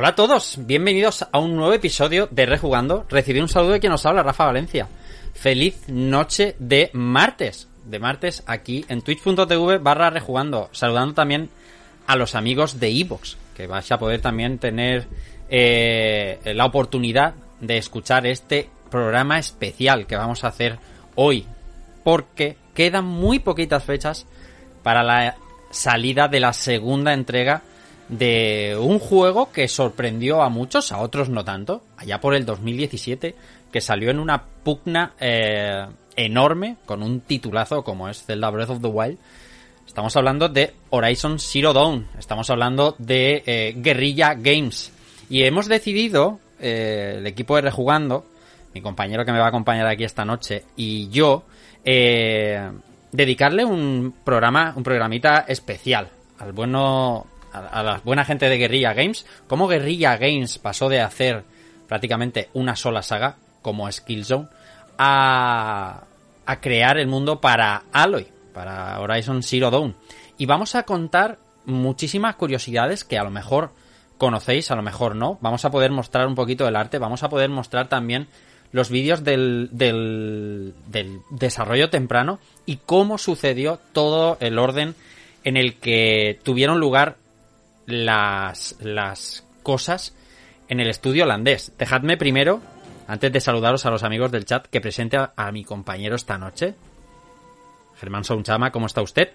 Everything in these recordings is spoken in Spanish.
Hola a todos, bienvenidos a un nuevo episodio de Rejugando. Recibí un saludo de quien nos habla, Rafa Valencia. Feliz noche de martes. De martes aquí en twitch.tv barra rejugando. Saludando también a los amigos de Evox, que vais a poder también tener eh, la oportunidad de escuchar este programa especial que vamos a hacer hoy. Porque quedan muy poquitas fechas para la salida de la segunda entrega de un juego que sorprendió a muchos, a otros no tanto, allá por el 2017, que salió en una pugna eh, enorme con un titulazo como es Zelda Breath of the Wild. Estamos hablando de Horizon Zero Dawn, estamos hablando de eh, Guerrilla Games. Y hemos decidido, eh, el equipo de Rejugando, mi compañero que me va a acompañar aquí esta noche, y yo, dedicarle un programa, un programita especial al bueno a, la buena gente de Guerrilla Games, cómo Guerrilla Games pasó de hacer prácticamente una sola saga, como Skillzone, a, a crear el mundo para Aloy, para Horizon Zero Dawn. Y vamos a contar muchísimas curiosidades que a lo mejor conocéis, a lo mejor no. Vamos a poder mostrar un poquito del arte, vamos a poder mostrar también los vídeos del, del, del desarrollo temprano y cómo sucedió todo el orden en el que tuvieron lugar las, las cosas en el estudio holandés. Dejadme primero, antes de saludaros a los amigos del chat, que presente a, mi compañero esta noche. Germán Sounchama, ¿cómo está usted?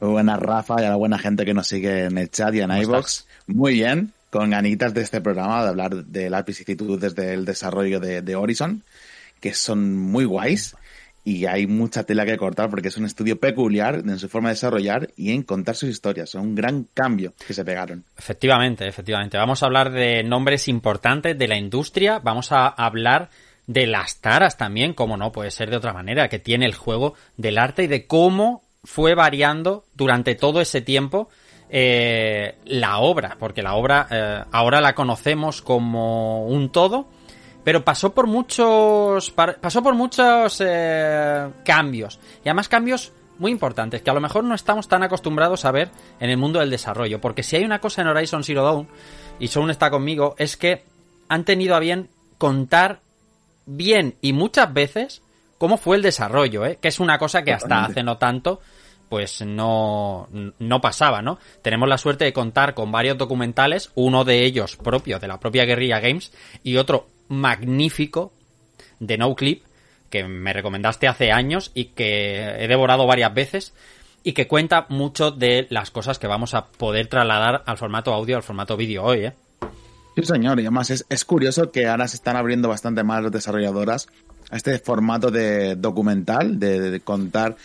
Muy buenas, Rafa, y a la buena gente que nos sigue en el chat y en iVox. Muy bien, con ganitas de este programa, de hablar de las vicisitudes del desarrollo de, de Horizon, que son muy guays y hay mucha tela que cortar porque es un estudio peculiar en su forma de desarrollar y en contar sus historias. Es un gran cambio que se pegaron. Efectivamente, efectivamente. Vamos a hablar de nombres importantes de la industria, vamos a hablar de las taras también, como no puede ser de otra manera, que tiene el juego del arte y de cómo fue variando durante todo ese tiempo eh, la obra, porque la obra eh, ahora la conocemos como un todo, pero pasó por muchos pasó por muchos eh, cambios y además cambios muy importantes que a lo mejor no estamos tan acostumbrados a ver en el mundo del desarrollo porque si hay una cosa en Horizon Zero Dawn y Soun está conmigo es que han tenido a bien contar bien y muchas veces cómo fue el desarrollo ¿eh? que es una cosa que hasta hace no tanto pues no, no pasaba, ¿no? Tenemos la suerte de contar con varios documentales, uno de ellos propio de la propia Guerrilla Games y otro magnífico de No Clip que me recomendaste hace años y que he devorado varias veces y que cuenta mucho de las cosas que vamos a poder trasladar al formato audio, al formato vídeo hoy, ¿eh? Sí, señor, y además es, es curioso que ahora se están abriendo bastante más las desarrolladoras a este formato de documental, de, de, contar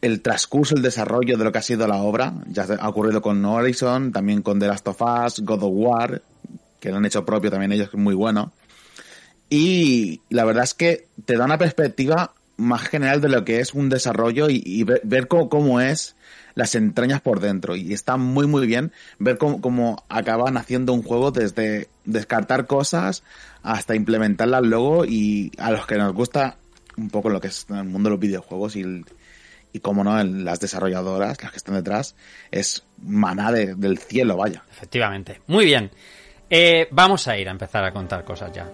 el transcurso, el desarrollo de lo que ha sido la obra. Ya ha ocurrido con Horizon, también con The Last of Us, God of War, que lo han hecho propio también ellos, muy bueno. Y la verdad es que te da una perspectiva más general de lo que es un desarrollo y, ver, cómo, es las entrañas por dentro. Y está muy, muy bien ver cómo, acaban haciendo un juego desde descartar cosas hasta implementarlas luego y a los que nos gusta un poco lo que es el mundo de los videojuegos y, y como no, las desarrolladoras, las que están detrás, es maná del cielo, vaya. Efectivamente. Muy bien. Eh, vamos a ir a empezar a contar cosas ya.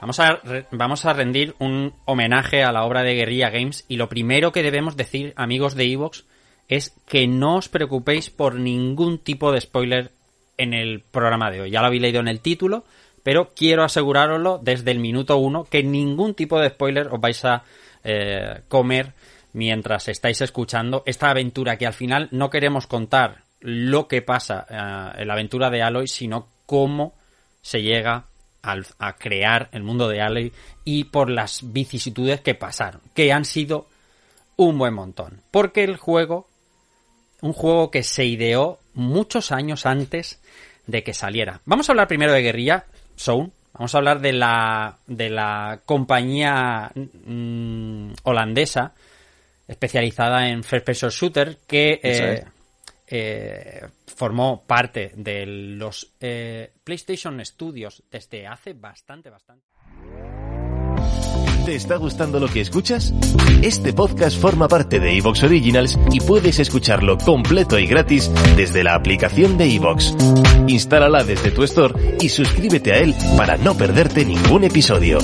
Vamos a, vamos a rendir un homenaje a la obra de Guerrilla Games y lo primero que debemos decir, amigos de Evox, es que no os preocupéis por ningún tipo de spoiler en el programa de hoy. Ya lo habéis leído en el título, pero quiero aseguraroslo desde el minuto uno que ningún tipo de spoiler os vais a eh, comer mientras estáis escuchando esta aventura que al final no queremos contar lo que pasa eh, en la aventura de Aloy, sino cómo se llega a crear el mundo de Alley y por las vicisitudes que pasaron, que han sido un buen montón. Porque el juego, un juego que se ideó muchos años antes de que saliera. Vamos a hablar primero de Guerrilla Zone. Vamos a hablar de la, de la compañía mm, holandesa especializada en first person shooter que eh, eh, formó parte de los eh, PlayStation Studios desde hace bastante, bastante. ¿Te está gustando lo que escuchas? Este podcast forma parte de Evox Originals y puedes escucharlo completo y gratis desde la aplicación de Evox. Instálala desde tu store y suscríbete a él para no perderte ningún episodio.